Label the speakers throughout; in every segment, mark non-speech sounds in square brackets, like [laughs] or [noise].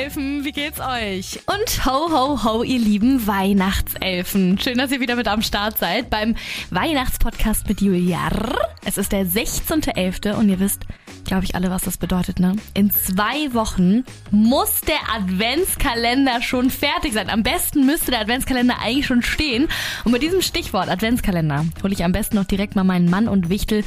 Speaker 1: Weihnachtselfen, wie geht's euch? Und ho, ho, ho, ihr lieben Weihnachtselfen. Schön, dass ihr wieder mit am Start seid beim Weihnachtspodcast mit Julia. Es ist der 16.11. und ihr wisst, glaube ich, alle, was das bedeutet, ne? In zwei Wochen muss der Adventskalender schon fertig sein. Am besten müsste der Adventskalender eigentlich schon stehen. Und mit diesem Stichwort Adventskalender hole ich am besten noch direkt mal meinen Mann und Wichtel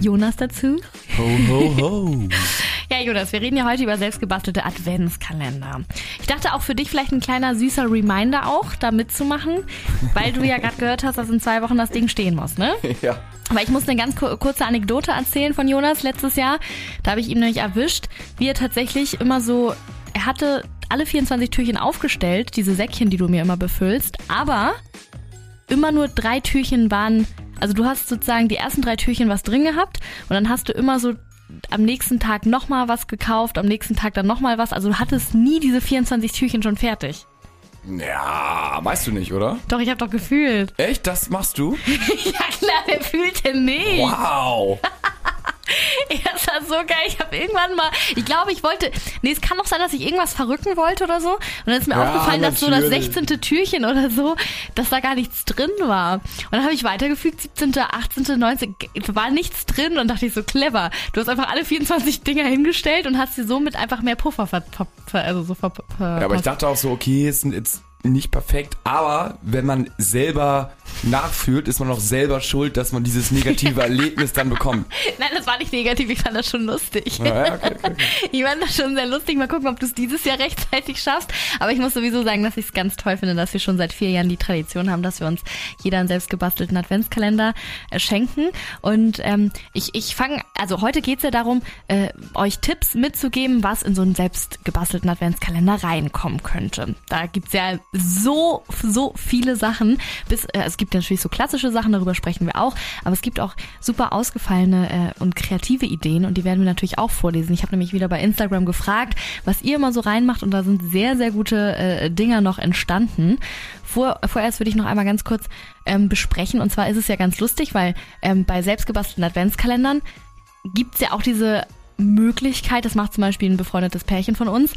Speaker 1: Jonas dazu.
Speaker 2: Ho, ho, ho. [laughs]
Speaker 1: Ja, Jonas, wir reden ja heute über selbstgebastelte Adventskalender. Ich dachte auch für dich vielleicht ein kleiner süßer Reminder auch, da mitzumachen, weil du ja gerade gehört hast, dass in zwei Wochen das Ding stehen muss, ne? [laughs]
Speaker 2: Ja.
Speaker 1: Aber ich muss eine ganz kurze Anekdote erzählen von Jonas letztes Jahr. Da habe ich ihn nämlich erwischt, wie er tatsächlich immer so, er hatte alle 24 Türchen aufgestellt, diese Säckchen, die du mir immer befüllst, aber immer nur drei Türchen waren, also du hast sozusagen die ersten drei Türchen was drin gehabt und dann hast du immer so am nächsten Tag nochmal was gekauft, am nächsten Tag dann nochmal was. Also du hattest nie diese 24 Türchen schon fertig.
Speaker 2: Ja, weißt du nicht, oder?
Speaker 1: Doch, ich habe doch gefühlt.
Speaker 2: Echt? Das machst du? [laughs]
Speaker 1: ja klar, wer fühlt denn nicht?
Speaker 2: Wow. [laughs] [laughs]
Speaker 1: Ja, das war so geil. Ich habe irgendwann mal, ich glaube, ich wollte, nee, es kann doch sein, dass ich irgendwas verrücken wollte oder so. Und dann ist mir
Speaker 2: Ja,
Speaker 1: aufgefallen, dass so das
Speaker 2: natürlich.
Speaker 1: 16. Türchen oder so, dass da gar nichts drin war. Und dann habe ich weitergefügt, 17., 18., 19., war nichts drin und dachte ich so clever. Du hast einfach alle 24 Dinger hingestellt und hast sie somit einfach mehr Puffer ver, ver, also so ver, ver,
Speaker 2: Ja, aber ich dachte auch so, okay, es sind jetzt nicht perfekt, aber wenn man selber nachfühlt, ist man auch selber schuld, dass man dieses negative [laughs] Erlebnis dann bekommt.
Speaker 1: Nein, das war nicht negativ, ich fand das schon lustig.
Speaker 2: Ja, ja, okay, okay, okay. [laughs]
Speaker 1: Ich fand das schon sehr lustig. Mal gucken, ob du es dieses Jahr [laughs] rechtzeitig schaffst. Aber ich muss sowieso sagen, dass ich es ganz toll finde, dass wir schon seit vier Jahren die Tradition haben, dass wir uns jeder einen selbstgebastelten Adventskalender äh, schenken. Und ähm, ich, ich fange, also heute geht's ja darum, äh, euch Tipps mitzugeben, was in so einen selbstgebastelten Adventskalender reinkommen könnte. Da gibt's ja so, so viele Sachen. Bis, äh, es gibt ja natürlich so klassische Sachen, darüber sprechen wir auch. Aber es gibt auch super ausgefallene äh, und kreative Ideen und die werden wir natürlich auch vorlesen. Ich habe nämlich wieder bei Instagram gefragt, was ihr immer so reinmacht und da sind sehr, sehr gute äh, Dinger noch entstanden. Vor, vorerst würde ich noch einmal ganz kurz ähm, besprechen und zwar ist es ja ganz lustig, weil ähm, bei selbstgebastelten Adventskalendern gibt's ja auch diese Möglichkeit, das macht zum Beispiel ein befreundetes Pärchen von uns,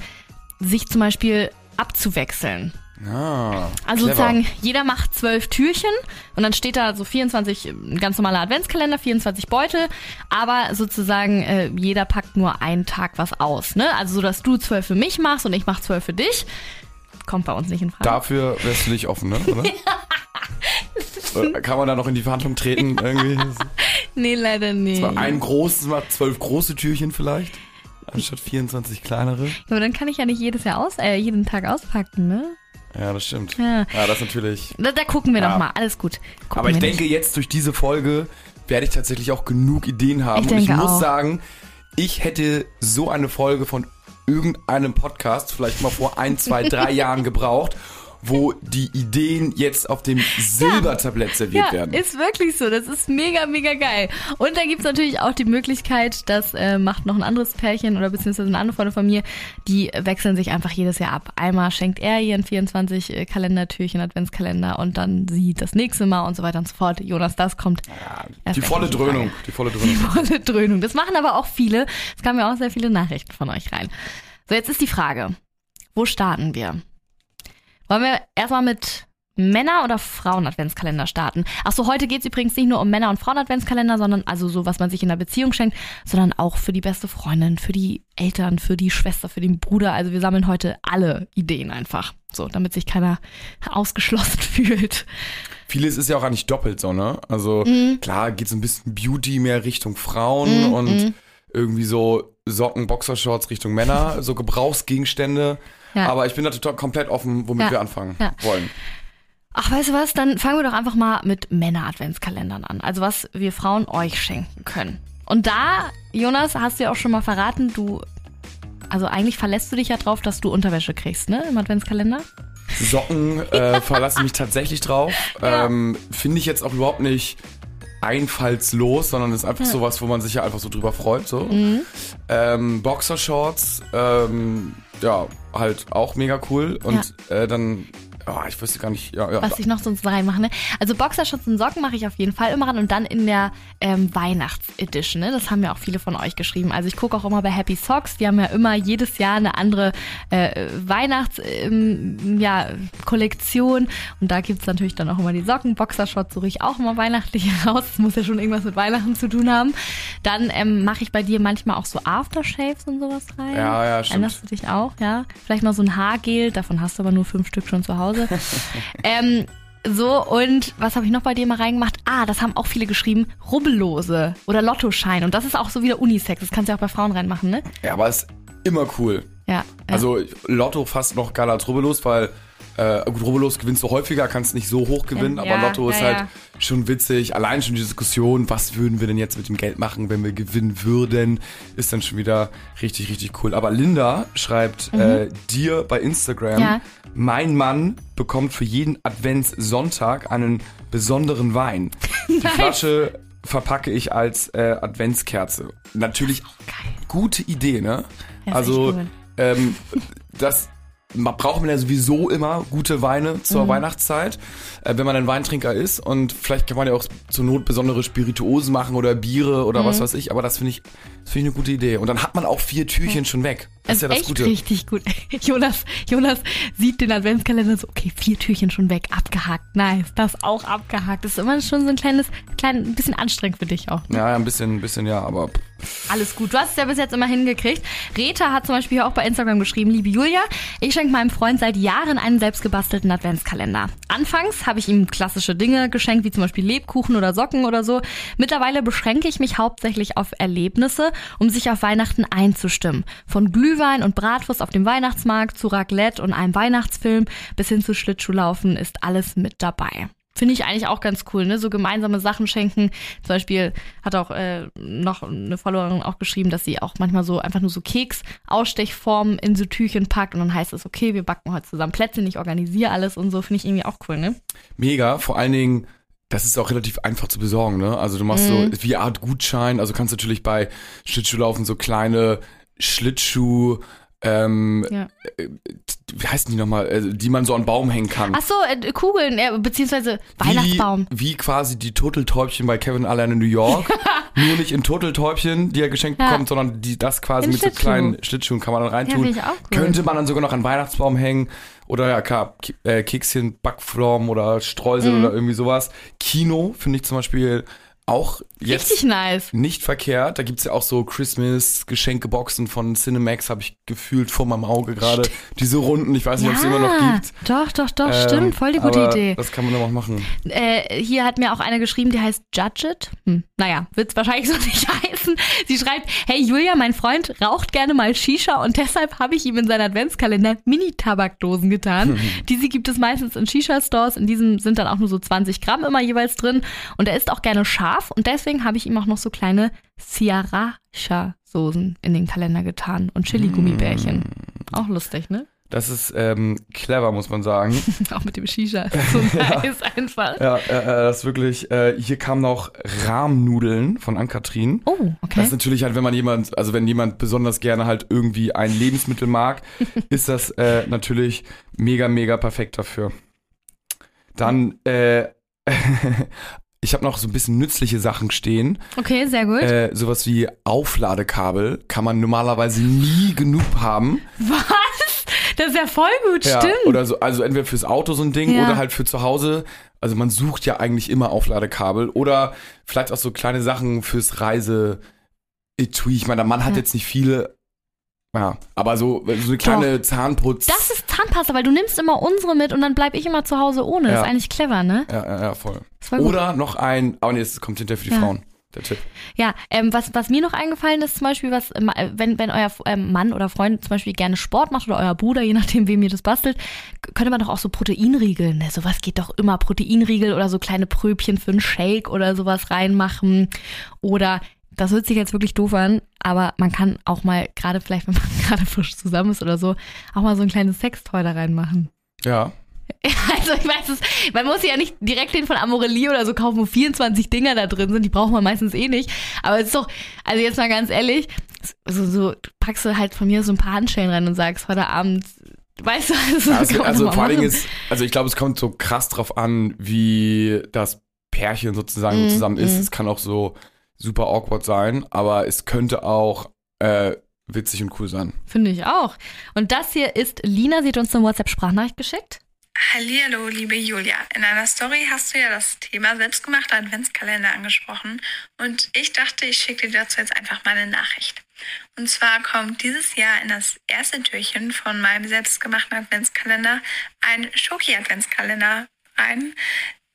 Speaker 1: sich zum Beispiel abzuwechseln.
Speaker 2: Ah,
Speaker 1: Also
Speaker 2: clever.
Speaker 1: sozusagen, jeder macht zwölf Türchen und dann steht da so 24, ein ganz normaler Adventskalender, 24 Beutel, aber sozusagen äh, jeder packt nur einen Tag was aus. Ne? Also so, dass du zwölf für mich machst und ich mach zwölf für dich. Kommt bei uns nicht in Frage.
Speaker 2: Dafür wärst du nicht offen, ne? Oder? Oder [laughs] Kann man da noch in die Verhandlung treten irgendwie? [laughs]
Speaker 1: Nee, leider nicht.
Speaker 2: So Ein großes macht zwölf große Türchen vielleicht, anstatt 24 kleinere.
Speaker 1: Aber dann kann ich ja nicht jedes Jahr aus, äh, jeden Tag auspacken, ne?
Speaker 2: Ja, das stimmt.
Speaker 1: Ja.
Speaker 2: Ja, das ist natürlich.
Speaker 1: Da, da gucken wir
Speaker 2: Ja.
Speaker 1: doch mal. Alles gut. Gucken
Speaker 2: Aber ich denke,
Speaker 1: nicht.
Speaker 2: jetzt durch diese Folge werde ich tatsächlich auch genug Ideen haben.
Speaker 1: Ich
Speaker 2: Und ich muss
Speaker 1: auch.
Speaker 2: sagen, ich hätte so eine Folge von irgendeinem Podcast vielleicht mal vor ein, zwei, drei [laughs] Jahren gebraucht, wo die Ideen jetzt auf dem Silbertablett serviert
Speaker 1: Ja,
Speaker 2: werden.
Speaker 1: ist wirklich so. Das ist mega, mega geil. Und da gibt's natürlich auch die Möglichkeit, das äh, macht noch ein anderes Pärchen oder beziehungsweise eine andere Freundin von mir, die wechseln sich einfach jedes Jahr ab. Einmal schenkt er ihren 24 äh, Kalendertürchen, Adventskalender und dann sie das nächste Mal und so weiter und so fort. Jonas, das kommt erst
Speaker 2: die volle. Dröhnung. Die volle Dröhnung.
Speaker 1: Die volle Dröhnung. Das machen aber auch viele. Es kamen ja auch sehr viele Nachrichten von euch rein. So, jetzt ist die Frage. Wo starten wir? Wollen wir erstmal mit Männer- oder Frauen-Adventskalender starten? Ach so, heute geht's übrigens nicht nur um Männer- und Frauen-Adventskalender, sondern also so, was man sich in der Beziehung schenkt, sondern auch für die beste Freundin, für die Eltern, für die Schwester, für den Bruder. Also wir sammeln heute alle Ideen einfach. So, damit sich keiner ausgeschlossen [laughs] fühlt.
Speaker 2: Vieles ist ja auch eigentlich doppelt so, ne? Also
Speaker 1: Mhm.
Speaker 2: klar geht so ein bisschen Beauty mehr Richtung Frauen und irgendwie so Socken, Boxershorts Richtung Männer, so Gebrauchsgegenstände.
Speaker 1: Ja.
Speaker 2: Aber ich bin da total komplett offen, womit
Speaker 1: Ja.
Speaker 2: wir anfangen
Speaker 1: Ja.
Speaker 2: wollen.
Speaker 1: Ach, weißt du was? Dann fangen wir doch einfach mal mit Männer-Adventskalendern an. Also was wir Frauen euch schenken können. Und da, Jonas, hast du ja auch schon mal verraten, du, also eigentlich verlässt du dich ja drauf, dass du Unterwäsche kriegst, ne, im Adventskalender?
Speaker 2: Socken äh, verlasse ich mich tatsächlich drauf. [laughs]
Speaker 1: Ja.
Speaker 2: Ähm, Finde ich jetzt auch überhaupt nicht einfallslos, sondern ist einfach sowas, wo man sich ja einfach so drüber freut. So.
Speaker 1: Mhm.
Speaker 2: Ähm, Boxershorts, ähm, ja, halt auch mega cool. Und äh, dann Oh, ich wüsste gar nicht. Ja, ja.
Speaker 1: was ich noch sonst reinmache. Ne? Also Boxershorts und Socken mache ich auf jeden Fall immer ran und dann in der ähm, Weihnachtsedition. Ne? Das haben ja auch viele von euch geschrieben. Also ich gucke auch immer bei Happy Socks. Die haben ja immer jedes Jahr eine andere äh, Weihnachtskollektion. Ja, Kollektion. und da gibt's natürlich dann auch immer die Socken. Boxershorts suche ich auch immer weihnachtlich [laughs] raus. Das muss ja schon irgendwas mit Weihnachten zu tun haben. Dann ähm, mache ich bei dir manchmal auch so Aftershaves und sowas rein.
Speaker 2: Ja, ja, stimmt.
Speaker 1: Erinnerst du dich auch, ja? Vielleicht mal so ein Haargel. Davon hast du aber nur fünf Stück schon zu Hause. Ähm, so, und was habe ich noch bei dir mal reingemacht? Ah, das haben auch viele geschrieben. Rubbellose oder Lottoschein. Und das ist auch so wieder Unisex. Das kannst du ja auch bei Frauen reinmachen, ne?
Speaker 2: ja, aber ist immer cool.
Speaker 1: Ja. ja.
Speaker 2: Also Lotto fast noch geiler als Rubbellos, weil äh, gut, Rubbellos gewinnst du häufiger, kannst nicht so hoch gewinnen,
Speaker 1: Ja,
Speaker 2: aber Lotto
Speaker 1: ja,
Speaker 2: ist
Speaker 1: ja.
Speaker 2: halt schon witzig. Allein schon die Diskussion, was würden wir denn jetzt mit dem Geld machen, wenn wir gewinnen würden, ist dann schon wieder richtig, richtig cool. Aber Linda schreibt äh, dir bei Instagram,
Speaker 1: Mhm. Ja.
Speaker 2: mein Mann bekommt für jeden Adventssonntag einen besonderen Wein. Die [laughs] Flasche verpacke ich als äh, Adventskerze. Natürlich gute Idee, ne?
Speaker 1: Ja,
Speaker 2: also
Speaker 1: cool.
Speaker 2: ähm, das man braucht man ja sowieso immer gute Weine zur
Speaker 1: Mhm.
Speaker 2: Weihnachtszeit, äh, wenn man ein Weintrinker ist und vielleicht kann man ja auch zur Not besondere Spirituosen machen oder Biere oder
Speaker 1: Mhm.
Speaker 2: was weiß ich, aber das finde ich, das finde ich eine gute Idee. Und dann hat man auch vier Türchen schon weg. Das ist ja das
Speaker 1: echt
Speaker 2: Gute.
Speaker 1: richtig gut. [laughs] Jonas, Jonas sieht den Adventskalender so, okay, vier Türchen schon weg, abgehakt, nice, das auch abgehakt. Das ist immer schon so ein kleines, klein, ein bisschen anstrengend für dich auch. Ne?
Speaker 2: Ja, ja, ein bisschen, ein bisschen ja, aber
Speaker 1: Alles gut. Du hast es ja bis jetzt immer hingekriegt. Rita hat zum Beispiel auch bei Instagram geschrieben, liebe Julia, ich schenke meinem Freund seit Jahren einen selbstgebastelten Adventskalender. Anfangs habe ich ihm klassische Dinge geschenkt, wie zum Beispiel Lebkuchen oder Socken oder so. Mittlerweile beschränke ich mich hauptsächlich auf Erlebnisse, um sich auf Weihnachten einzustimmen. Von Glühwein und Bratwurst auf dem Weihnachtsmarkt zu Raclette und einem Weihnachtsfilm bis hin zu Schlittschuhlaufen ist alles mit dabei. Finde ich eigentlich auch ganz cool, ne? So gemeinsame Sachen schenken. Zum Beispiel hat auch äh, noch eine Followerin auch geschrieben, dass sie auch manchmal so einfach nur so Keks-Ausstechformen in so Türchen packt und dann heißt es, okay, wir backen heute zusammen Plätzchen, ich organisiere alles und so. Finde ich irgendwie auch cool, ne?
Speaker 2: mega. Vor allen Dingen, das ist auch relativ einfach zu besorgen, ne? Also du machst
Speaker 1: Mhm.
Speaker 2: so wie Art Gutschein, also kannst natürlich bei Schlittschuhlaufen so kleine Schlittschuh, ähm,
Speaker 1: Ja.
Speaker 2: äh, wie heißen die nochmal, äh, die man so an Baum hängen kann.
Speaker 1: Ach so, äh, Kugeln, beziehungsweise Weihnachtsbaum.
Speaker 2: Wie, wie quasi die Turteltäubchen bei Kevin allein in New York. [laughs] Nur nicht in Turteltäubchen, die er geschenkt
Speaker 1: Ja.
Speaker 2: bekommt, sondern die, das quasi
Speaker 1: In
Speaker 2: mit so kleinen Schlittschuhen kann man dann
Speaker 1: Ja,
Speaker 2: reintun.
Speaker 1: auch cool.
Speaker 2: Könnte man dann sogar noch an Weihnachtsbaum hängen. Oder ja, klar, Ki- äh, Kekschen, Backflorm oder Streusel
Speaker 1: Mhm.
Speaker 2: oder irgendwie sowas. Kino finde ich zum Beispiel auch jetzt
Speaker 1: Richtig nice.
Speaker 2: nicht verkehrt. Da gibt's ja auch so Christmas-Geschenkeboxen von Cinemax, habe ich gefühlt vor meinem Auge gerade. Diese Runden, ich weiß nicht, ob es immer noch gibt.
Speaker 1: Doch, doch, doch,
Speaker 2: Ähm,
Speaker 1: stimmt. Voll die gute Idee.
Speaker 2: Das kann man dann auch machen.
Speaker 1: Äh, hier hat mir auch eine geschrieben, die heißt Judge It. Hm, naja, wird's wahrscheinlich [laughs] so nicht heißen. Sie schreibt, hey Julia, mein Freund raucht gerne mal Shisha und deshalb habe ich ihm in seinen Adventskalender Mini-Tabakdosen getan. [laughs] Diese gibt es meistens in Shisha-Stores. In diesem sind dann auch nur so 20 Gramm immer jeweils drin. Und er isst auch gerne scharf und deswegen habe ich ihm auch noch so kleine Sriracha-Soßen in den Kalender getan und Chili-Gummibärchen. Auch lustig, ne?
Speaker 2: Das ist ähm, clever, muss man sagen. [laughs]
Speaker 1: Auch mit dem Shisha. [laughs] So nice einfach.
Speaker 2: ja, äh, äh, das ist wirklich. Äh, hier kamen noch Rahmnudeln von Ann-Kathrin.
Speaker 1: Oh,
Speaker 2: Das
Speaker 1: okay.
Speaker 2: ist natürlich halt, wenn man jemand, also wenn jemand besonders gerne halt irgendwie ein Lebensmittel mag, [laughs] ist das äh, natürlich mega, mega perfekt dafür. Dann, äh, ich habe noch so ein bisschen nützliche Sachen stehen.
Speaker 1: Okay, sehr gut.
Speaker 2: Äh, sowas wie Aufladekabel kann man normalerweise nie genug haben.
Speaker 1: Was? Das ist ja voll gut,
Speaker 2: Ja,
Speaker 1: stimmt.
Speaker 2: oder so, also entweder fürs Auto so ein Ding
Speaker 1: Ja.
Speaker 2: oder halt für zu Hause. Also man sucht ja eigentlich immer Aufladekabel oder vielleicht auch so kleine Sachen fürs Reise. Etui. Ich meine, der Mann hat
Speaker 1: Ja.
Speaker 2: jetzt nicht viele. Ja, aber so, so eine kleine Zahnputz.
Speaker 1: das ist Zahnpasta, weil du nimmst immer unsere mit und dann bleib ich immer zu Hause ohne. Das
Speaker 2: Ja.
Speaker 1: ist eigentlich clever, ne?
Speaker 2: ja, ja, ja, voll. Oder noch ein, aber nee, das kommt hinterher für die
Speaker 1: Ja.
Speaker 2: Frauen. Der Tipp.
Speaker 1: Ja, ähm, was, was mir noch eingefallen ist, zum Beispiel, was, ähm, wenn, wenn euer ähm, Mann oder Freund zum Beispiel gerne Sport macht oder euer Bruder, je nachdem, wem ihr das bastelt, könnte man doch auch so Proteinriegel, ne? Sowas geht doch immer. Proteinriegel oder so kleine Pröbchen für einen Shake oder sowas reinmachen. Oder, das hört sich jetzt wirklich doof an, aber man kann auch mal, gerade vielleicht, [laughs] wenn man gerade frisch zusammen ist oder so, auch mal so ein kleines Sextoy da reinmachen.
Speaker 2: Ja. [laughs]
Speaker 1: Also ich weiß es, man muss ja nicht direkt den von Amorelie oder so kaufen, wo 24 Dinger da drin sind, die braucht man meistens eh nicht. Aber es ist doch, also jetzt mal ganz ehrlich, so, so packst du halt von mir so ein paar Handschellen rein und sagst, heute Abend Weißt du, also,
Speaker 2: also, [laughs] also vor allen Dingen
Speaker 1: machen.
Speaker 2: ist, also ich glaube, es kommt so krass drauf an, wie das Pärchen sozusagen
Speaker 1: Mm,
Speaker 2: zusammen ist.
Speaker 1: mm.
Speaker 2: Es kann auch so super awkward sein, aber es könnte auch äh, witzig und cool sein.
Speaker 1: Finde ich auch. Und das hier ist Lina, sie hat uns eine WhatsApp-Sprachnachricht geschickt.
Speaker 3: Hallihallo, liebe Julia. In einer Story hast du ja das Thema selbstgemachter Adventskalender angesprochen und ich dachte, ich schicke dir dazu jetzt einfach mal eine Nachricht. Und zwar kommt dieses Jahr in das erste Türchen von meinem selbstgemachten Adventskalender ein Schoki-Adventskalender rein,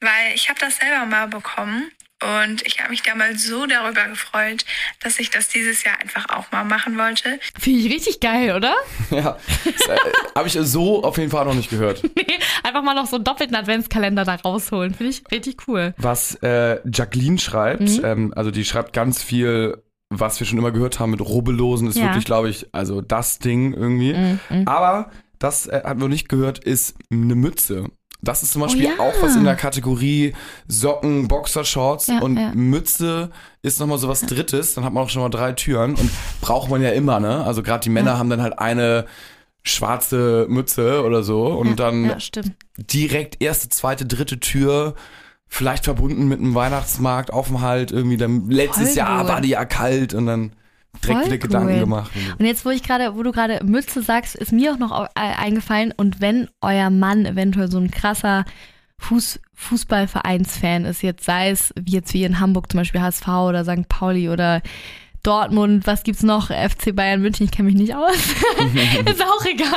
Speaker 3: weil ich habe das selber mal bekommen und ich habe mich damals so darüber gefreut, dass ich das dieses Jahr einfach auch mal machen wollte.
Speaker 1: Finde ich richtig geil, oder? [laughs]
Speaker 2: Ja, äh, habe ich so auf jeden Fall noch nicht gehört. [laughs]
Speaker 1: Einfach mal noch so einen doppelten Adventskalender da rausholen. Finde ich richtig cool.
Speaker 2: Was äh, Jacqueline schreibt,
Speaker 1: Mhm.
Speaker 2: ähm, also die schreibt ganz viel, was wir schon immer gehört haben mit Rubbellosen, ist
Speaker 1: Ja.
Speaker 2: wirklich, glaube ich, also das Ding irgendwie.
Speaker 1: Mhm.
Speaker 2: Aber das äh, haben wir nicht gehört, ist eine Mütze. Das ist zum Beispiel
Speaker 1: Oh ja.
Speaker 2: auch was in der Kategorie Socken, Boxershorts
Speaker 1: Ja,
Speaker 2: und
Speaker 1: ja.
Speaker 2: Mütze ist nochmal so was Drittes. Dann hat man auch schon mal drei Türen und braucht man ja immer, ne? Also gerade die Männer haben dann halt eine schwarze Mütze oder so und dann direkt erste, zweite, dritte Tür. Vielleicht verbunden mit einem Weihnachtsmarkt, Aufenthalt, irgendwie dann letztes
Speaker 1: Voll
Speaker 2: Jahr war die ja kalt und dann direkt wieder Gedanken
Speaker 1: cool.
Speaker 2: gemacht.
Speaker 1: Und jetzt, wo ich gerade, wo du gerade Mütze sagst, ist mir auch noch eingefallen. Und wenn euer Mann eventuell so ein krasser Fuß, Fußballvereinsfan ist, jetzt sei es wie jetzt wie in Hamburg zum Beispiel HSV oder St. Pauli oder Dortmund, was gibt's noch? FC Bayern München, ich kenne mich nicht aus. [laughs] ist auch egal.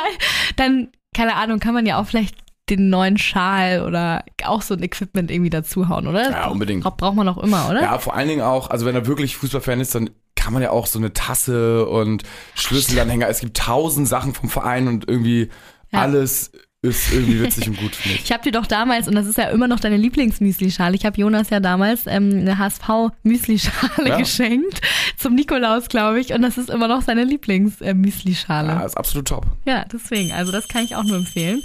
Speaker 1: Dann, keine Ahnung, kann man ja auch vielleicht den neuen Schal oder auch so ein Equipment irgendwie dazuhauen, oder?
Speaker 2: Ja, unbedingt.
Speaker 1: Bra braucht man auch immer, oder?
Speaker 2: Ja, vor allen Dingen auch, also wenn er wirklich Fußballfan ist, dann kann man ja auch so eine Tasse und Schlüsselanhänger. Es gibt tausend Sachen vom Verein und irgendwie
Speaker 1: Ja.
Speaker 2: alles ist irgendwie witzig und gut, finde ich.
Speaker 1: Ich habe dir doch damals, und das ist ja immer noch deine Lieblingsmüsli-Schale, ich habe Jonas ja damals ähm, eine HSV-Müsli-Schale
Speaker 2: Ja.
Speaker 1: geschenkt, zum Nikolaus, glaube ich, und das ist immer noch seine Lieblings-Müsli-Schale.
Speaker 2: Ja,
Speaker 1: Ja,
Speaker 2: ist absolut top.
Speaker 1: deswegen, also das kann ich auch nur empfehlen.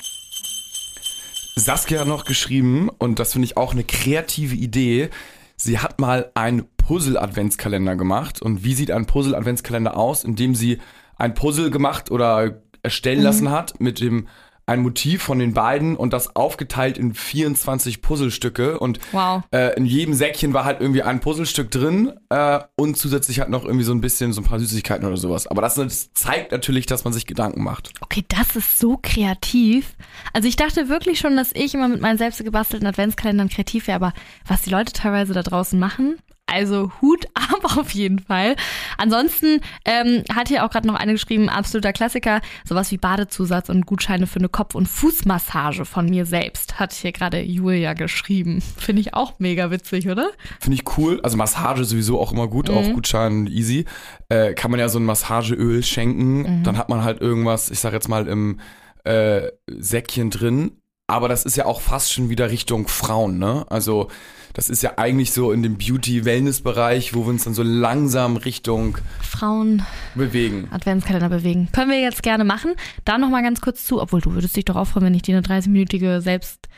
Speaker 2: Saskia hat noch geschrieben, und das finde ich auch eine kreative Idee. Sie hat mal einen Puzzle-Adventskalender gemacht. Und wie sieht ein Puzzle-Adventskalender aus? Indem sie ein Puzzle gemacht oder erstellen lassen hat mit dem ein Motiv von den beiden und das aufgeteilt in 24 Puzzlestücke und
Speaker 1: Wow.
Speaker 2: äh, in jedem Säckchen war halt irgendwie ein Puzzlestück drin äh, und zusätzlich halt noch irgendwie so ein bisschen so ein paar Süßigkeiten oder sowas. Aber das, das zeigt natürlich, dass man sich Gedanken macht.
Speaker 1: Okay, das ist so kreativ. Also ich dachte wirklich schon, dass ich immer mit meinen selbst gebastelten Adventskalendern kreativ wäre, aber was die Leute teilweise da draußen machen, also Hut [laughs] ab auf jeden Fall. Ansonsten ähm, hat hier auch gerade noch eine geschrieben, absoluter Klassiker, sowas wie Badezusatz und Gutscheine für eine Kopf- und Fußmassage von mir selbst, hat hier gerade Julia geschrieben. [laughs] Finde ich auch mega witzig, oder?
Speaker 2: Finde ich cool. Also Massage sowieso auch immer gut,
Speaker 1: Mhm.
Speaker 2: auch Gutschein easy. Äh, kann man ja so ein Massageöl schenken.
Speaker 1: Mhm.
Speaker 2: Dann hat man halt irgendwas, ich sag jetzt mal, im äh, Säckchen drin. Aber das ist ja auch fast schon wieder Richtung Frauen, ne? Also das ist ja eigentlich so in dem Beauty-Wellness-Bereich, wo wir uns dann so langsam Richtung
Speaker 1: Frauen
Speaker 2: bewegen.
Speaker 1: Adventskalender bewegen. Können wir jetzt gerne machen. Da noch mal ganz kurz zu, obwohl du würdest dich doch auch freuen, wenn ich dir eine 30-minütige selbst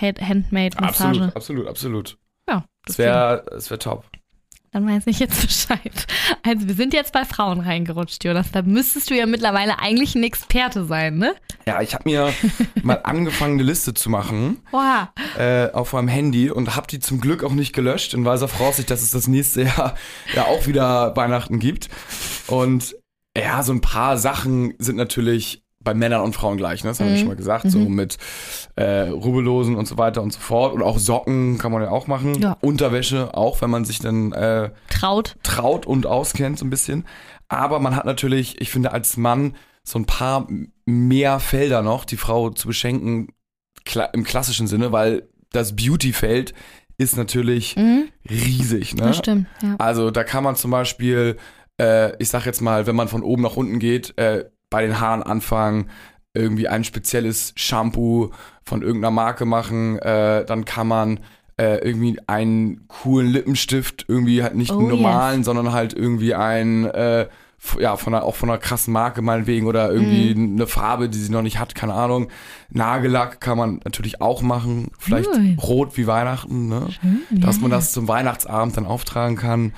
Speaker 1: Handmade-Massage.
Speaker 2: Absolut, absolut, absolut.
Speaker 1: Ja,
Speaker 2: Das wäre wär top.
Speaker 1: Dann weiß ich jetzt [laughs] Bescheid. Also wir sind jetzt bei Frauen reingerutscht, Jonas. Da müsstest du ja mittlerweile eigentlich ein Experte sein, ne?
Speaker 2: Ja, ich habe mir [laughs] mal angefangen, eine Liste zu machen.
Speaker 1: Oha.
Speaker 2: äh, auf meinem Handy und habe die zum Glück auch nicht gelöscht in weiser Voraussicht, dass es das nächste Jahr ja auch wieder Weihnachten gibt. Und ja, so ein paar Sachen sind natürlich bei Männern und Frauen gleich, ne? das haben wir
Speaker 1: Mhm.
Speaker 2: schon mal gesagt, so mit äh, Rubbellosen und so weiter und so fort. Und auch Socken kann man ja auch machen.
Speaker 1: Ja.
Speaker 2: Unterwäsche auch, wenn man sich dann äh,
Speaker 1: Traut.
Speaker 2: traut und auskennt so ein bisschen. Aber man hat natürlich, ich finde, als Mann so ein paar mehr Felder noch, die Frau zu beschenken, kla im klassischen Sinne, weil das Beauty-Feld ist natürlich
Speaker 1: Mhm,
Speaker 2: riesig. Ne?
Speaker 1: das stimmt, ja.
Speaker 2: Also da kann man zum Beispiel, äh, ich sag jetzt mal, wenn man von oben nach unten geht, äh, bei den Haaren anfangen, irgendwie ein spezielles Shampoo von irgendeiner Marke machen, äh, dann kann man äh, irgendwie einen coolen Lippenstift, irgendwie halt nicht
Speaker 1: Oh,
Speaker 2: einen normalen, sondern halt irgendwie ein, äh, ja, von einer, auch von einer krassen Marke meinetwegen oder irgendwie
Speaker 1: Mhm.
Speaker 2: eine Farbe, die sie noch nicht hat, keine Ahnung. Nagellack kann man natürlich auch machen, vielleicht
Speaker 1: Ui.
Speaker 2: rot wie Weihnachten, ne? dass man das zum Weihnachtsabend dann auftragen kann.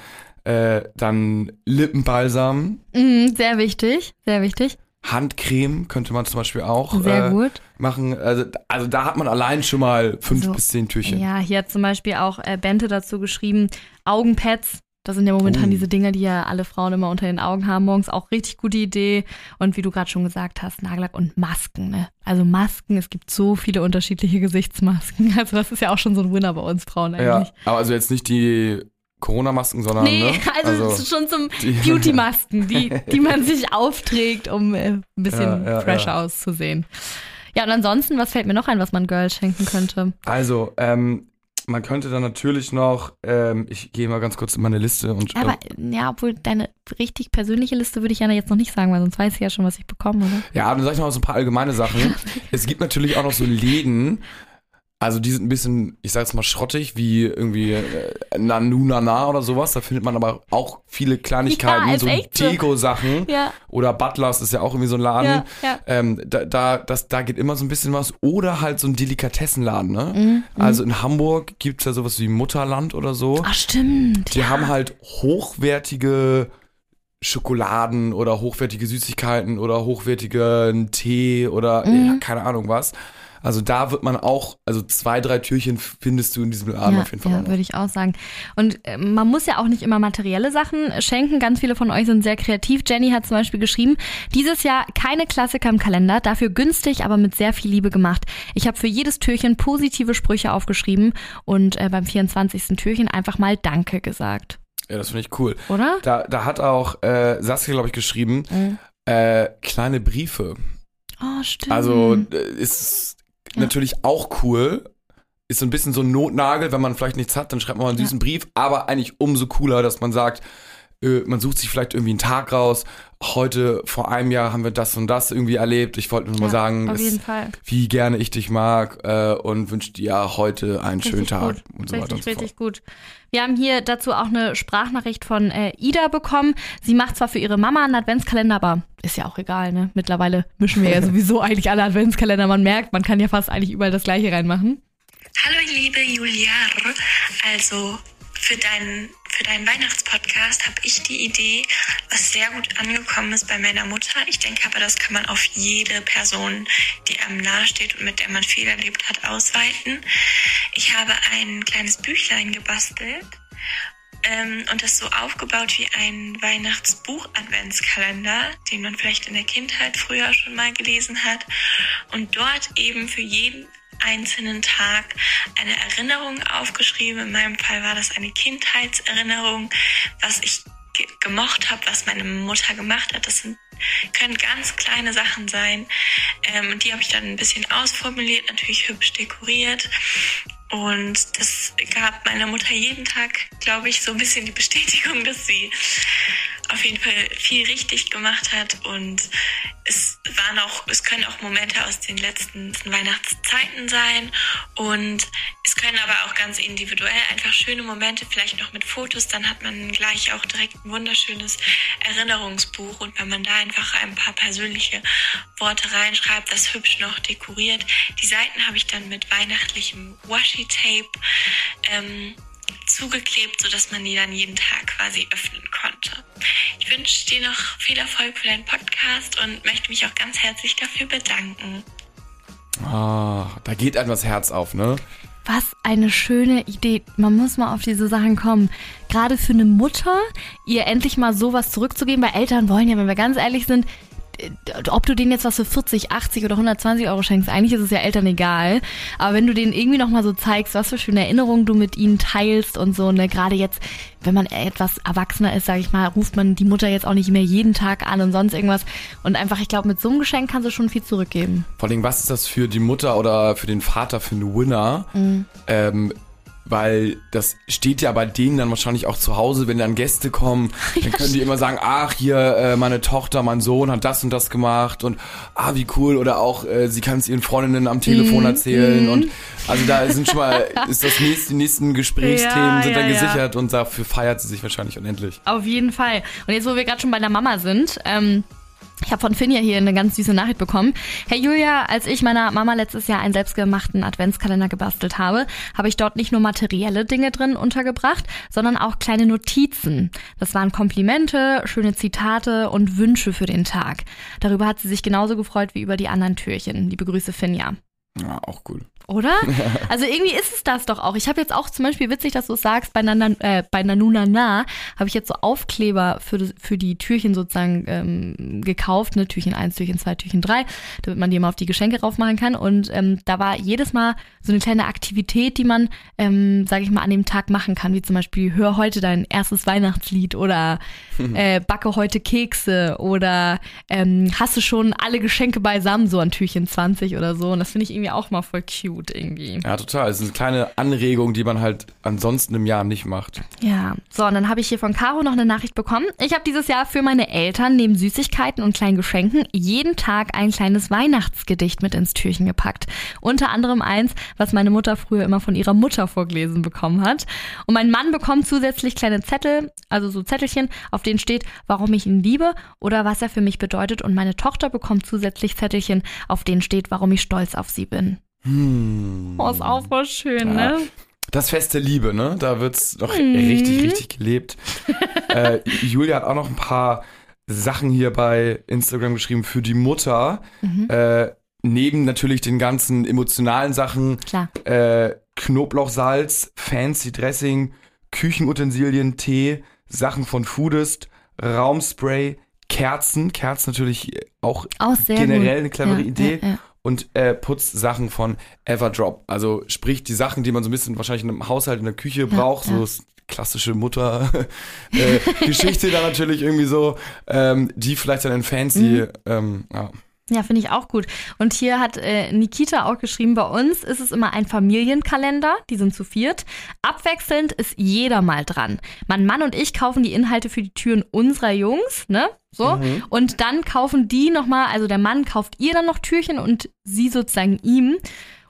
Speaker 2: Äh, dann Lippenbalsam.
Speaker 1: Mhm, sehr wichtig, sehr wichtig.
Speaker 2: Handcreme könnte man zum Beispiel auch
Speaker 1: Sehr
Speaker 2: äh,
Speaker 1: gut.
Speaker 2: machen. Also, also da hat man allein schon mal fünf
Speaker 1: So,
Speaker 2: bis zehn Türchen.
Speaker 1: Ja, hier hat zum Beispiel auch äh, Bente dazu geschrieben, Augenpads. Das sind ja momentan
Speaker 2: Oh.
Speaker 1: diese Dinger, die ja alle Frauen immer unter den Augen haben morgens. Auch richtig gute Idee. Und wie du gerade schon gesagt hast, Nagellack und Masken. Ne? Also Masken, es gibt so viele unterschiedliche Gesichtsmasken. [laughs] Also das ist ja auch schon so ein Winner bei uns Frauen
Speaker 2: Ja,
Speaker 1: eigentlich.
Speaker 2: aber also jetzt nicht die Corona-Masken, sondern
Speaker 1: Nee,
Speaker 2: ne? [laughs]
Speaker 1: also, ist schon zum [laughs] Beauty-Masken, die, [laughs] die man sich aufträgt, um äh, ein bisschen
Speaker 2: Ja, ja,
Speaker 1: fresher
Speaker 2: ja.
Speaker 1: auszusehen. Ja, und ansonsten, was fällt mir noch ein, was man Girls schenken könnte?
Speaker 2: Also, ähm, man könnte dann natürlich noch, ähm, ich gehe mal ganz kurz in meine Liste und
Speaker 1: Aber äh, ja, obwohl deine richtig persönliche Liste würde ich ja jetzt noch nicht sagen, weil sonst weiß ich ja schon, was ich bekomme, oder?
Speaker 2: Ja, dann sag ich noch so ein paar allgemeine Sachen. es gibt natürlich auch noch so Läden, also die sind ein bisschen, ich sag jetzt mal schrottig, wie irgendwie äh, Nanu Nana oder sowas. Da findet man aber auch viele Kleinigkeiten,
Speaker 1: Ja,
Speaker 2: so. Deko-Sachen.
Speaker 1: Ja,
Speaker 2: Oder Butlers ist ja auch irgendwie so ein Laden.
Speaker 1: ja, ja.
Speaker 2: Ähm, da, da, das, da geht immer so ein bisschen was. Oder halt so ein Delikatessenladen, ne?
Speaker 1: Mhm.
Speaker 2: Also in Hamburg gibt's ja sowas wie Mutterland oder so.
Speaker 1: Ach, stimmt.
Speaker 2: Die haben halt hochwertige Schokoladen oder hochwertige Süßigkeiten oder hochwertigen Tee oder
Speaker 1: Mhm.
Speaker 2: keine Ahnung was. Also da wird man auch, also zwei, drei Türchen findest du in diesem Laden
Speaker 1: ja,
Speaker 2: auf jeden Fall.
Speaker 1: ja,
Speaker 2: noch.
Speaker 1: würde ich auch sagen. Und äh, man muss ja auch nicht immer materielle Sachen schenken. Ganz viele von euch sind sehr kreativ. Jenny hat zum Beispiel geschrieben, dieses Jahr keine Klassiker im Kalender, dafür günstig, aber mit sehr viel Liebe gemacht. Ich habe für jedes Türchen positive Sprüche aufgeschrieben und äh, beim 24. Türchen einfach mal Danke gesagt.
Speaker 2: Ja, das finde ich cool.
Speaker 1: Oder?
Speaker 2: Da, da hat auch äh, Saskia, glaube ich, geschrieben,
Speaker 1: Mhm.
Speaker 2: äh, kleine Briefe.
Speaker 1: Oh, stimmt.
Speaker 2: Also äh, ist
Speaker 1: Ja.
Speaker 2: natürlich auch cool. Ist so ein bisschen so ein Notnagel, wenn man vielleicht nichts hat, dann schreibt man mal einen
Speaker 1: Ja.
Speaker 2: süßen Brief, aber eigentlich umso cooler, dass man sagt, man sucht sich vielleicht irgendwie einen Tag raus. Heute, vor einem Jahr haben wir das und das irgendwie erlebt. Ich wollte nur mal
Speaker 1: Ja,
Speaker 2: sagen,
Speaker 1: auf
Speaker 2: es-
Speaker 1: jeden Fall.
Speaker 2: wie gerne ich dich mag äh, und wünsche dir heute einen schönen
Speaker 1: Richtig
Speaker 2: Tag
Speaker 1: gut.
Speaker 2: und so weiter
Speaker 1: richtig,
Speaker 2: und so fort.
Speaker 1: richtig gut. Wir haben hier dazu auch eine Sprachnachricht von äh, Ida bekommen. Sie macht zwar für ihre Mama einen Adventskalender, aber ist ja auch egal, ne? Mittlerweile mischen wir ja [laughs] sowieso eigentlich alle Adventskalender. Man merkt, man kann ja fast eigentlich überall das gleiche reinmachen.
Speaker 3: Hallo liebe Juliar, also für deinen für deinen Weihnachtspodcast habe ich die Idee, was sehr gut angekommen ist bei meiner Mutter. Ich denke aber, das kann man auf jede Person, die einem nahesteht und mit der man viel erlebt hat, ausweiten. Ich habe ein kleines Büchlein gebastelt ähm, und das so aufgebaut wie ein Weihnachtsbuch-Adventskalender, den man vielleicht in der Kindheit früher schon mal gelesen hat. Und dort eben für jeden einzelnen Tag eine Erinnerung aufgeschrieben. In meinem Fall war das eine Kindheitserinnerung, was ich ge gemocht habe, was meine Mutter gemacht hat. Das sind, können ganz kleine Sachen sein. Ähm, die habe ich dann ein bisschen ausformuliert, natürlich hübsch dekoriert. Und das gab meiner Mutter jeden Tag, glaube ich, so ein bisschen die Bestätigung, dass sie auf jeden Fall viel richtig gemacht hat. Und es waren auch, es können auch Momente aus den letzten Weihnachtszeiten sein. Und es können aber auch ganz individuell einfach schöne Momente, vielleicht noch mit Fotos. Dann hat man gleich auch direkt ein wunderschönes Erinnerungsbuch. Und wenn man da einfach ein paar persönliche Worte reinschreibt, das hübsch noch dekoriert. Die Seiten habe ich dann mit weihnachtlichem Washi-Tape ähm, zugeklebt, sodass man die dann jeden Tag quasi öffnen konnte. Ich wünsche dir noch viel Erfolg für deinen Podcast und möchte mich auch ganz herzlich dafür bedanken.
Speaker 2: Ah, da geht einem das Herz auf, ne?
Speaker 1: Was eine schöne Idee. Man muss mal auf diese Sachen kommen. Gerade für eine Mutter, ihr endlich mal sowas zurückzugeben, weil Eltern wollen ja, wenn wir ganz ehrlich sind, ob du denen jetzt was für 40, 80 oder 120 Euro schenkst, eigentlich ist es ja Eltern egal. Aber wenn du denen irgendwie nochmal so zeigst, was für schöne Erinnerungen du mit ihnen teilst und so, ne, gerade jetzt, wenn man etwas erwachsener ist, sag ich mal, ruft man die Mutter jetzt auch nicht mehr jeden Tag an und sonst irgendwas. Und einfach, ich glaube, mit so einem Geschenk kannst du schon viel zurückgeben.
Speaker 2: Vor allem, was ist das für die Mutter oder für den Vater für einen Winner?
Speaker 1: Mhm.
Speaker 2: Ähm, weil das steht ja bei denen dann wahrscheinlich auch zu Hause, wenn dann Gäste kommen, [laughs] dann können die immer sagen, ach hier, äh, meine Tochter, mein Sohn hat das und das gemacht und ah, wie cool. Oder auch, äh, sie kann es ihren Freundinnen am Telefon
Speaker 1: Mhm.
Speaker 2: erzählen. Und also da sind schon mal, [laughs] ist das nächste, die nächsten Gesprächsthemen
Speaker 1: Ja,
Speaker 2: sind
Speaker 1: ja,
Speaker 2: dann
Speaker 1: ja.
Speaker 2: gesichert und dafür feiert sie sich wahrscheinlich unendlich.
Speaker 1: Auf jeden Fall. Und jetzt, wo wir gerade schon bei der Mama sind, ähm, Ich habe von Finja hier eine ganz süße Nachricht bekommen. Hey Julia, als ich meiner Mama letztes Jahr einen selbstgemachten Adventskalender gebastelt habe, habe ich dort nicht nur materielle Dinge drin untergebracht, sondern auch kleine Notizen. Das waren Komplimente, schöne Zitate und Wünsche für den Tag. Darüber hat sie sich genauso gefreut wie über die anderen Türchen. Liebe Grüße, Finja.
Speaker 2: Ja, auch cool.
Speaker 1: Oder? [laughs] Also irgendwie ist es das doch auch. Ich habe jetzt auch zum Beispiel, witzig, dass du es sagst, bei, Nana, äh, bei Nanuna Na habe ich jetzt so Aufkleber für, für die Türchen sozusagen ähm, gekauft, ne? Türchen 1, Türchen 2, Türchen 3, damit man die immer auf die Geschenke raufmachen kann. Und ähm, da war jedes Mal so eine kleine Aktivität, die man, ähm, sage ich mal, an dem Tag machen kann, wie zum Beispiel, hör heute dein erstes Weihnachtslied oder [laughs] äh, backe heute Kekse oder ähm, hast du schon alle Geschenke beisammen, so an Türchen 20 oder so. Und das finde ich irgendwie auch mal voll cute gut irgendwie.
Speaker 2: Ja, total. Es ist eine kleine Anregung, die man halt ansonsten im Jahr nicht macht.
Speaker 1: Ja, so, und dann habe ich hier von Caro noch eine Nachricht bekommen. Ich habe dieses Jahr für meine Eltern neben Süßigkeiten und kleinen Geschenken jeden Tag ein kleines Weihnachtsgedicht mit ins Türchen gepackt. Unter anderem eins, was meine Mutter früher immer von ihrer Mutter vorgelesen bekommen hat. Und mein Mann bekommt zusätzlich kleine Zettel, also so Zettelchen, auf denen steht, warum ich ihn liebe oder was er für mich bedeutet. Und meine Tochter bekommt zusätzlich Zettelchen, auf denen steht, warum ich stolz auf sie bin.
Speaker 2: Hm.
Speaker 1: Oh, ist auch voll schön,
Speaker 2: Ja.
Speaker 1: ne?
Speaker 2: Das Fest der Liebe, ne? Da wird's noch
Speaker 1: Mhm.
Speaker 2: richtig, richtig gelebt. [laughs] äh, Julia hat auch noch ein paar Sachen hier bei Instagram geschrieben für die Mutter.
Speaker 1: Mhm.
Speaker 2: Äh, neben natürlich den ganzen emotionalen Sachen,
Speaker 1: Klar.
Speaker 2: äh, Knoblauchsalz, Fancy Dressing, Küchenutensilien, Tee, Sachen von Foodist, Raumspray, Kerzen. Kerzen natürlich auch
Speaker 1: Auch
Speaker 2: generell
Speaker 1: gut.
Speaker 2: eine clevere
Speaker 1: ja,
Speaker 2: Idee.
Speaker 1: Ja, ja.
Speaker 2: Und äh, Putzsachen von Everdrop. Also sprich die Sachen, die man so ein bisschen wahrscheinlich in einem Haushalt in der Küche braucht,
Speaker 1: ja.
Speaker 2: so das klassische Mutter-Geschichte [laughs] da natürlich irgendwie so, ähm, die vielleicht dann in fancy,
Speaker 1: Mhm.
Speaker 2: ähm, ja.
Speaker 1: Ja, finde ich auch gut. Und hier hat äh, Nikita auch geschrieben, bei uns ist es immer ein Familienkalender, die sind zu viert. Abwechselnd ist jeder mal dran. Mein Mann und ich kaufen die Inhalte für die Türen unserer Jungs, ne? So. Und dann kaufen die nochmal, also der Mann kauft ihr dann noch Türchen und sie sozusagen ihm.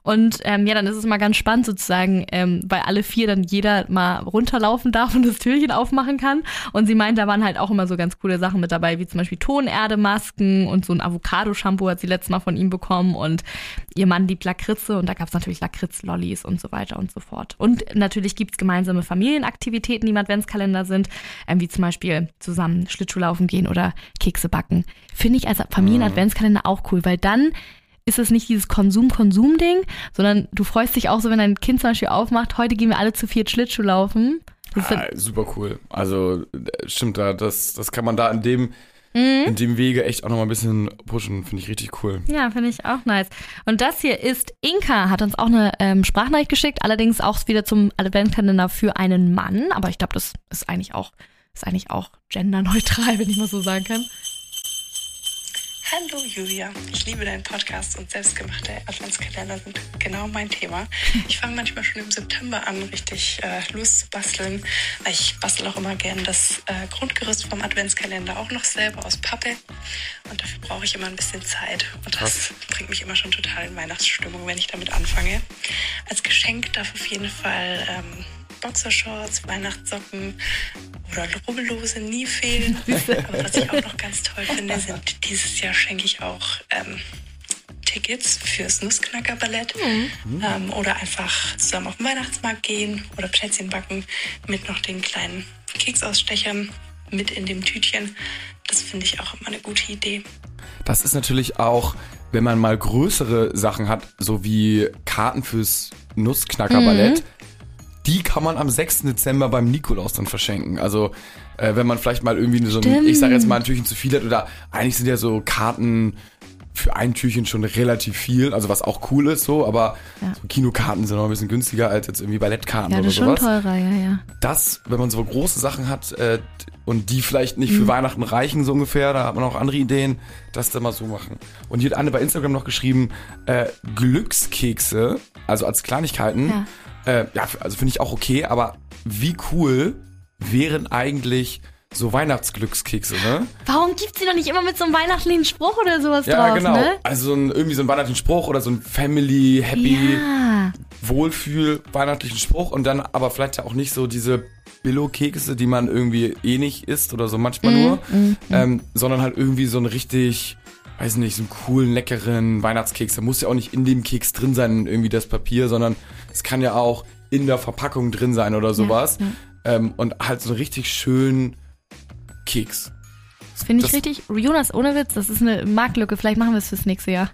Speaker 1: Und ähm, ja, dann ist es mal ganz spannend sozusagen, ähm, weil alle vier dann jeder mal runterlaufen [laughs] darf und das Türchen aufmachen kann. Und sie meint, da waren halt auch immer so ganz coole Sachen mit dabei, wie zum Beispiel Tonerde-Masken und so ein Avocado-Shampoo hat sie letztes Mal von ihm bekommen. Und ihr Mann liebt Lakritze und da gab es natürlich Lakritz-Lollis und so weiter und so fort. Und natürlich gibt's gemeinsame Familienaktivitäten, die im Adventskalender sind, ähm, wie zum Beispiel zusammen Schlittschuhlaufen gehen oder Kekse backen. Finde ich als Familien-Adventskalender auch cool, weil dann ist es nicht dieses Konsum-Konsum-Ding, sondern du freust dich auch so, wenn dein Kind zum Beispiel aufmacht, heute gehen wir alle zu viert Schlittschuh laufen.
Speaker 2: Ah, super cool. Also äh, stimmt da, das, das kann man da in dem,
Speaker 1: Mhm.
Speaker 2: in dem Wege echt auch nochmal ein bisschen pushen. Finde ich richtig cool.
Speaker 1: ja, finde ich auch nice. Und das hier ist Inka, hat uns auch eine ähm, Sprachnachricht geschickt, allerdings auch wieder zum Adventkalender für einen Mann, aber ich glaube, das ist eigentlich auch, ist eigentlich auch genderneutral, [laughs] wenn ich mal so sagen kann.
Speaker 3: Hallo Julia, ich liebe deinen Podcast und selbstgemachte Adventskalender sind genau mein Thema. [laughs] Ich fange manchmal schon im September an, richtig äh, loszubasteln. Ich bastel auch immer gern das äh, Grundgerüst vom Adventskalender auch noch selber aus Pappe und dafür brauche ich immer ein bisschen Zeit und das bringt mich immer schon total in Weihnachtsstimmung, wenn ich damit anfange. Als Geschenk darf auf jeden Fall ähm, Boxershorts, Weihnachtssocken oder Rubbellose nie fehlen. [laughs] Aber was ich auch noch ganz toll finde, sind dieses Jahr schenke ich auch ähm, Tickets fürs Nussknacker-Ballett ähm, oder einfach zusammen auf den Weihnachtsmarkt gehen oder Plätzchen backen mit noch den kleinen Keksausstechern mit in dem Tütchen. Das finde ich auch immer eine gute Idee.
Speaker 2: Das ist natürlich auch, wenn man mal größere Sachen hat, so wie Karten fürs Nussknacker-Ballett, die kann man am 6. Dezember beim Nikolaus dann verschenken. Also äh, wenn man vielleicht mal irgendwie so ein, ich sage jetzt mal ein Türchen zu viel hat oder eigentlich sind ja so Karten für ein Türchen schon relativ viel, also was auch cool ist so, aber
Speaker 1: Ja.
Speaker 2: so Kinokarten sind noch ein bisschen günstiger als jetzt irgendwie Ballettkarten
Speaker 1: Ja,
Speaker 2: oder
Speaker 1: das ist schon
Speaker 2: sowas.
Speaker 1: teurer, ja, ja.
Speaker 2: Das, wenn man so große Sachen hat äh, und die vielleicht nicht
Speaker 1: Mhm.
Speaker 2: für Weihnachten reichen so ungefähr, da hat man auch andere Ideen, das dann mal so machen. Und hier hat Anne bei Instagram noch geschrieben, äh, Glückskekse, also als Kleinigkeiten,
Speaker 1: Ja.
Speaker 2: Äh, ja, also finde ich auch okay, aber wie cool wären eigentlich so Weihnachtsglückskekse, ne?
Speaker 1: Warum gibt's die noch nicht immer mit so einem weihnachtlichen Spruch oder sowas
Speaker 2: Ja,
Speaker 1: drauf,
Speaker 2: genau.
Speaker 1: ne?
Speaker 2: Also so ein, irgendwie so ein weihnachtlichen Spruch oder so ein Family Happy
Speaker 1: Ja.
Speaker 2: Wohlfühl weihnachtlichen Spruch und dann aber vielleicht ja auch nicht so diese Billo-Kekse, die man irgendwie eh nicht isst oder so manchmal
Speaker 1: Mhm,
Speaker 2: nur, ähm, sondern halt irgendwie so einen richtig, weiß nicht, so einen coolen, leckeren Weihnachtskeks. Da muss ja auch nicht in dem Keks drin sein, irgendwie das Papier, sondern es kann ja auch in der Verpackung drin sein oder sowas. Ähm, und halt so einen richtig schönen Keks.
Speaker 1: Das finde ich
Speaker 2: Das-
Speaker 1: richtig. Jonas, ohne Witz, das ist eine Marktlücke. Vielleicht machen wir es fürs nächste Jahr.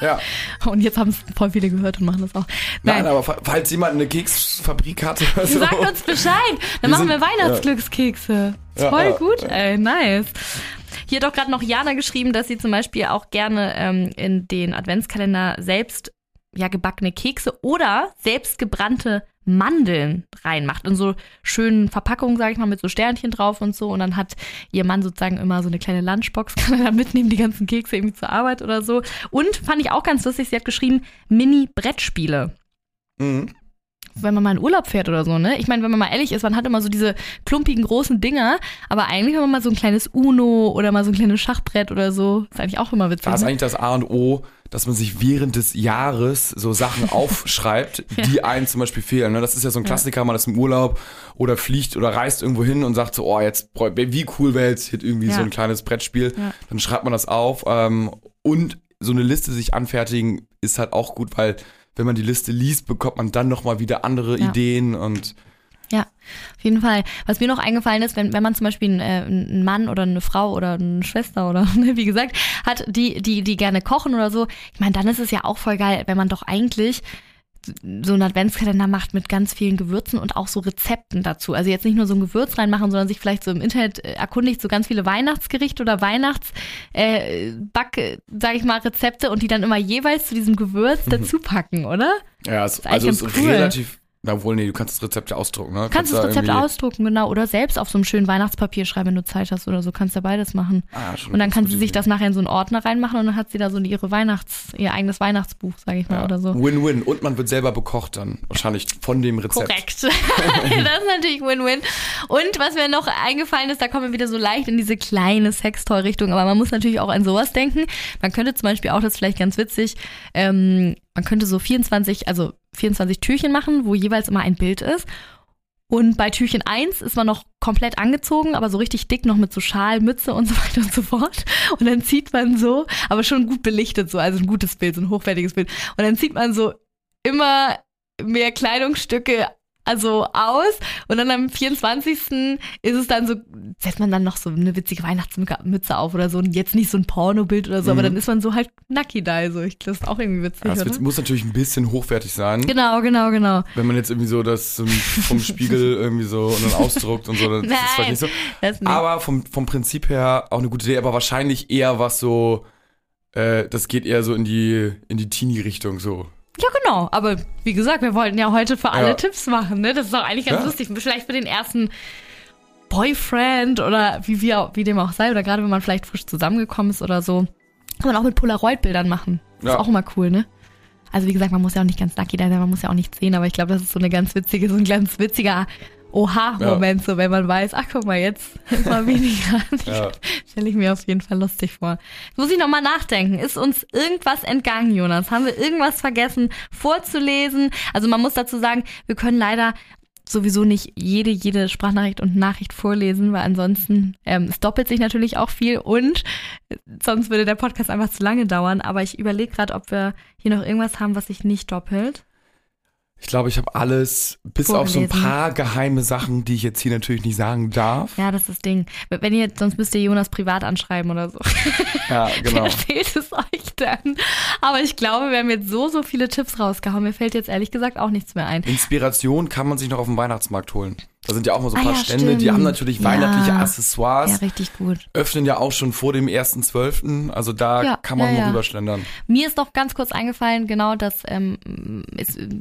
Speaker 2: Ja. [laughs]
Speaker 1: Und jetzt haben es voll viele gehört und machen das auch.
Speaker 2: Nein, aber fa- falls jemand eine Keksfabrik hat oder so.
Speaker 1: Sagt uns Bescheid. Dann
Speaker 2: Wir
Speaker 1: machen
Speaker 2: sind-
Speaker 1: wir Weihnachtsglückskekse.
Speaker 2: Ja,
Speaker 1: Voll
Speaker 2: ja,
Speaker 1: gut,
Speaker 2: ja.
Speaker 1: ey, nice. Hier hat doch gerade noch Jana geschrieben, dass sie zum Beispiel auch gerne ähm, in den Adventskalender selbst ja gebackene Kekse oder selbst gebrannte Mandeln reinmacht. In so schönen Verpackungen, sage ich mal, mit so Sternchen drauf und so. Und dann hat ihr Mann sozusagen immer so eine kleine Lunchbox, [laughs] kann er da mitnehmen, die ganzen Kekse irgendwie zur Arbeit oder so. Und fand ich auch ganz lustig, sie hat geschrieben, Mini-Brettspiele
Speaker 2: Mhm.
Speaker 1: Wenn man mal in Urlaub fährt oder so, ne? Ich meine, wenn man mal ehrlich ist, man hat immer so diese klumpigen großen Dinger, aber eigentlich, wenn man mal so ein kleines Uno oder mal so ein kleines Schachbrett oder so, ist eigentlich auch immer witzig.
Speaker 2: Da ist
Speaker 1: Ne?
Speaker 2: eigentlich das A und O, dass man sich während des Jahres so Sachen [laughs] aufschreibt, die einem zum Beispiel fehlen. Ne? Das ist ja so ein Klassiker, man ist im Urlaub oder fliegt oder reist irgendwo hin und sagt so, oh, jetzt, wie cool wäre jetzt hier irgendwie
Speaker 1: Ja.
Speaker 2: so ein kleines Brettspiel.
Speaker 1: Ja.
Speaker 2: Dann schreibt man das auf ähm, und so eine Liste sich anfertigen ist halt auch gut, weil wenn man die Liste liest, bekommt man dann nochmal wieder andere
Speaker 1: Ja.
Speaker 2: Ideen und
Speaker 1: Ja, auf jeden Fall. Was mir noch eingefallen ist, wenn, wenn man zum Beispiel einen, äh, einen Mann oder eine Frau oder eine Schwester oder [laughs] ne, wie gesagt hat, die, die, die gerne kochen oder so, ich meine, dann ist es ja auch voll geil, wenn man doch eigentlich so einen Adventskalender macht mit ganz vielen Gewürzen und auch so Rezepten dazu. Also jetzt nicht nur so ein Gewürz reinmachen, sondern sich vielleicht so im Internet äh, erkundigt, so ganz viele Weihnachtsgerichte oder Weihnachts äh, äh, sag ich mal, Rezepte und die dann immer jeweils zu diesem Gewürz dazu packen, oder?
Speaker 2: ja, es,
Speaker 1: ist
Speaker 2: also es ist
Speaker 1: cool.
Speaker 2: relativ, na wohl, nee, du kannst das Rezept ja ausdrucken, ne?
Speaker 1: Kannst du
Speaker 2: da
Speaker 1: das Rezept ausdrucken, genau, oder selbst auf so einem schönen Weihnachtspapier schreiben, wenn du Zeit hast oder so, kannst du beides machen.
Speaker 2: Ah, schon
Speaker 1: Und dann kann sie sich
Speaker 2: Idee.
Speaker 1: das nachher in so einen Ordner reinmachen und dann hat sie da so ihre Weihnachts, ihr eigenes Weihnachtsbuch, sage ich mal,
Speaker 2: Ja.
Speaker 1: oder so.
Speaker 2: Win-win. Und man wird selber bekocht dann. Wahrscheinlich von dem Rezept.
Speaker 1: Korrekt. [laughs] das ist natürlich Win-Win. Und was mir noch eingefallen ist, da kommen wir wieder so leicht in diese kleine Sextoy-Richtung, aber man muss natürlich auch an sowas denken. Man könnte zum Beispiel auch, das ist vielleicht ganz witzig, ähm, man könnte so 24, also 24 Türchen machen, wo jeweils immer ein Bild ist. Und bei Türchen 1 ist man noch komplett angezogen, aber so richtig dick noch mit so Schal, Mütze und so [laughs] weiter und so fort. Und dann zieht man so, aber schon gut belichtet so, also ein gutes Bild, so ein hochwertiges Bild. Und dann zieht man so immer mehr Kleidungsstücke also aus und dann am 24. ist es dann so, setzt man dann noch so eine witzige Weihnachtsmütze auf oder so und jetzt nicht so ein Pornobild oder so, aber
Speaker 2: Mhm.
Speaker 1: dann ist man so halt nacki da, so ich das ist auch irgendwie witzig,
Speaker 2: Ja, das
Speaker 1: oder?
Speaker 2: muss natürlich ein bisschen hochwertig sein.
Speaker 1: Genau, genau, genau.
Speaker 2: Wenn man jetzt irgendwie so das ähm, vom Spiegel [laughs] irgendwie so und dann ausdruckt und so, dann ist das vielleicht
Speaker 1: Nein,
Speaker 2: nicht so.
Speaker 1: nicht.
Speaker 2: Aber vom, vom Prinzip her auch eine gute Idee, aber wahrscheinlich eher was so, äh, das geht eher so in die, in die Teenie-Richtung so.
Speaker 1: Ja, genau. Aber wie gesagt, wir wollten ja heute für alle
Speaker 2: Ja.
Speaker 1: Tipps machen, ne? Das ist doch eigentlich ganz
Speaker 2: Ja.
Speaker 1: lustig. Vielleicht für den ersten Boyfriend oder wie, wie, auch- wie dem auch sei. Oder gerade wenn man vielleicht frisch zusammengekommen ist oder so. Kann man auch mit Polaroid-Bildern machen. Das
Speaker 2: Ja.
Speaker 1: ist auch immer cool, ne? Also wie gesagt, man muss ja auch nicht ganz nackt da sein, man muss ja auch nichts sehen, aber ich glaube, das ist so eine ganz witzige, so ein ganz witziger Oha-Moment, so wenn man weiß, ach guck mal, jetzt ist mal weniger.
Speaker 2: Ja.
Speaker 1: Stelle ich mir auf jeden Fall lustig vor. Jetzt muss ich nochmal nachdenken. Ist uns irgendwas entgangen, Jonas? Haben wir irgendwas vergessen vorzulesen? Also man muss dazu sagen, wir können leider sowieso nicht jede, jede Sprachnachricht und Nachricht vorlesen, weil ansonsten, ähm, es doppelt sich natürlich auch viel und sonst würde der Podcast einfach zu lange dauern. Aber ich überlege gerade, ob wir hier noch irgendwas haben, was sich nicht doppelt.
Speaker 2: Ich glaube, ich habe alles, bis auf so ein paar geheime Sachen, die ich jetzt hier natürlich nicht sagen darf.
Speaker 1: Ja, das ist das Ding. Wenn ihr, sonst müsst ihr Jonas privat anschreiben oder so. [laughs]
Speaker 2: Ja, [laughs] genau.
Speaker 1: erzählt es euch dann. Aber ich glaube, wir haben jetzt so, so viele Tipps rausgehauen. Mir fällt jetzt ehrlich gesagt auch nichts mehr ein.
Speaker 2: Inspiration kann man sich noch auf dem Weihnachtsmarkt holen. Da sind ja auch mal so ein
Speaker 1: Ah,
Speaker 2: paar
Speaker 1: ja,
Speaker 2: Stände, die
Speaker 1: stimmt.
Speaker 2: haben natürlich
Speaker 1: Ja.
Speaker 2: weihnachtliche
Speaker 1: Ja,
Speaker 2: Accessoires,
Speaker 1: richtig gut.
Speaker 2: öffnen ja auch schon vor dem 1.12., also da
Speaker 1: Ja,
Speaker 2: kann man
Speaker 1: ja,
Speaker 2: nur
Speaker 1: ja.
Speaker 2: rüberschlendern.
Speaker 1: Mir ist noch ganz kurz eingefallen, genau das ähm,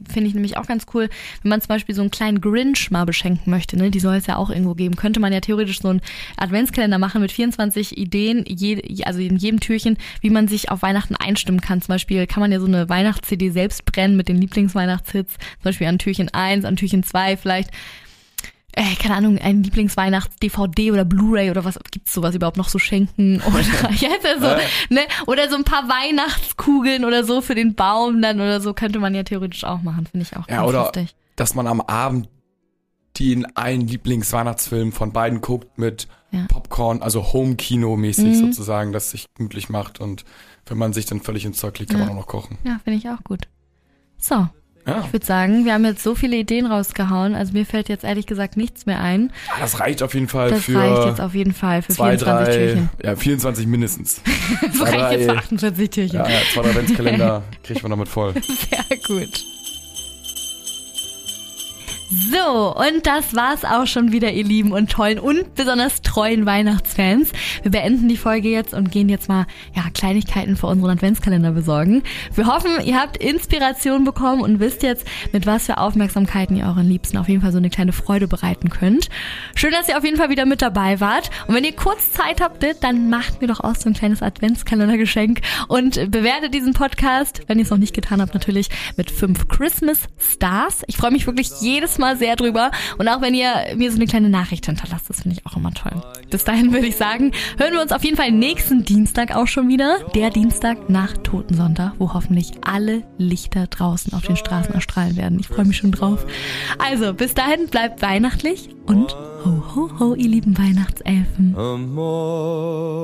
Speaker 1: finde ich nämlich auch ganz cool, wenn man zum Beispiel so einen kleinen Grinch mal beschenken möchte, ne? die soll es ja auch irgendwo geben, könnte man ja theoretisch so einen Adventskalender machen mit 24 Ideen, je, also in jedem Türchen, wie man sich auf Weihnachten einstimmen kann. Zum Beispiel kann man ja so eine Weihnachts-CD selbst brennen mit den Lieblingsweihnachtshits, zum Beispiel an Türchen 1, an Türchen 2 vielleicht. Äh, keine Ahnung, ein Lieblingsweihnachts-DVD oder Blu-ray oder was gibt's sowas überhaupt noch [laughs] [laughs] so schenken? Oder jetzt also,
Speaker 2: Äh.
Speaker 1: ne? Oder so ein paar Weihnachtskugeln oder so für den Baum dann oder so könnte man ja theoretisch auch machen, finde ich auch
Speaker 2: Ja,
Speaker 1: ganz
Speaker 2: oder
Speaker 1: lustig.
Speaker 2: dass man am Abend die in einen Lieblingsweihnachtsfilm von beiden guckt mit
Speaker 1: Ja.
Speaker 2: Popcorn, also Home-Kino-mäßig
Speaker 1: Mhm.
Speaker 2: sozusagen, das sich gemütlich macht und wenn man sich dann völlig ins Zeug legt, kann
Speaker 1: Ja.
Speaker 2: man auch noch kochen.
Speaker 1: Ja, finde ich auch gut. So,
Speaker 2: Ja,
Speaker 1: ich würde sagen, wir haben jetzt so viele Ideen rausgehauen. Also mir fällt jetzt ehrlich gesagt nichts mehr ein.
Speaker 2: Ah, das reicht auf jeden Fall
Speaker 1: Das
Speaker 2: für
Speaker 1: reicht jetzt auf jeden Fall für
Speaker 2: zwei,
Speaker 1: 24
Speaker 2: drei,
Speaker 1: Türchen.
Speaker 2: ja, 24 mindestens. [laughs]
Speaker 1: Das
Speaker 2: zwei,
Speaker 1: reicht jetzt für
Speaker 2: drei-
Speaker 1: 48 Türchen.
Speaker 2: Ja, ja, zwei, drei Adventskalender kriegt man damit voll.
Speaker 1: Sehr gut. So, und das war's auch schon wieder, ihr lieben und tollen und besonders treuen Weihnachtsfans. Wir beenden die Folge jetzt und gehen jetzt mal ja, Kleinigkeiten für unseren Adventskalender besorgen. Wir hoffen, ihr habt Inspiration bekommen und wisst jetzt, mit was für Aufmerksamkeiten ihr euren Liebsten auf jeden Fall so eine kleine Freude bereiten könnt. Schön, dass ihr auf jeden Fall wieder mit dabei wart. Und wenn ihr kurz Zeit habt, dann macht mir doch auch so ein kleines Adventskalendergeschenk und bewertet diesen Podcast, wenn ihr es noch nicht getan habt, natürlich mit fünf Christmas Stars. Ich freue mich wirklich jedes Mal sehr drüber. Und auch wenn ihr mir so eine kleine Nachricht hinterlasst, das finde ich auch immer toll. Bis dahin würde ich sagen, hören wir uns auf jeden Fall nächsten Dienstag auch schon wieder. Der Dienstag nach Totensonntag, wo hoffentlich alle Lichter draußen auf den Straßen erstrahlen werden. Ich freue mich schon drauf. Also, bis dahin bleibt weihnachtlich und ho, ho, ho, ihr lieben Weihnachtselfen.
Speaker 4: Amor.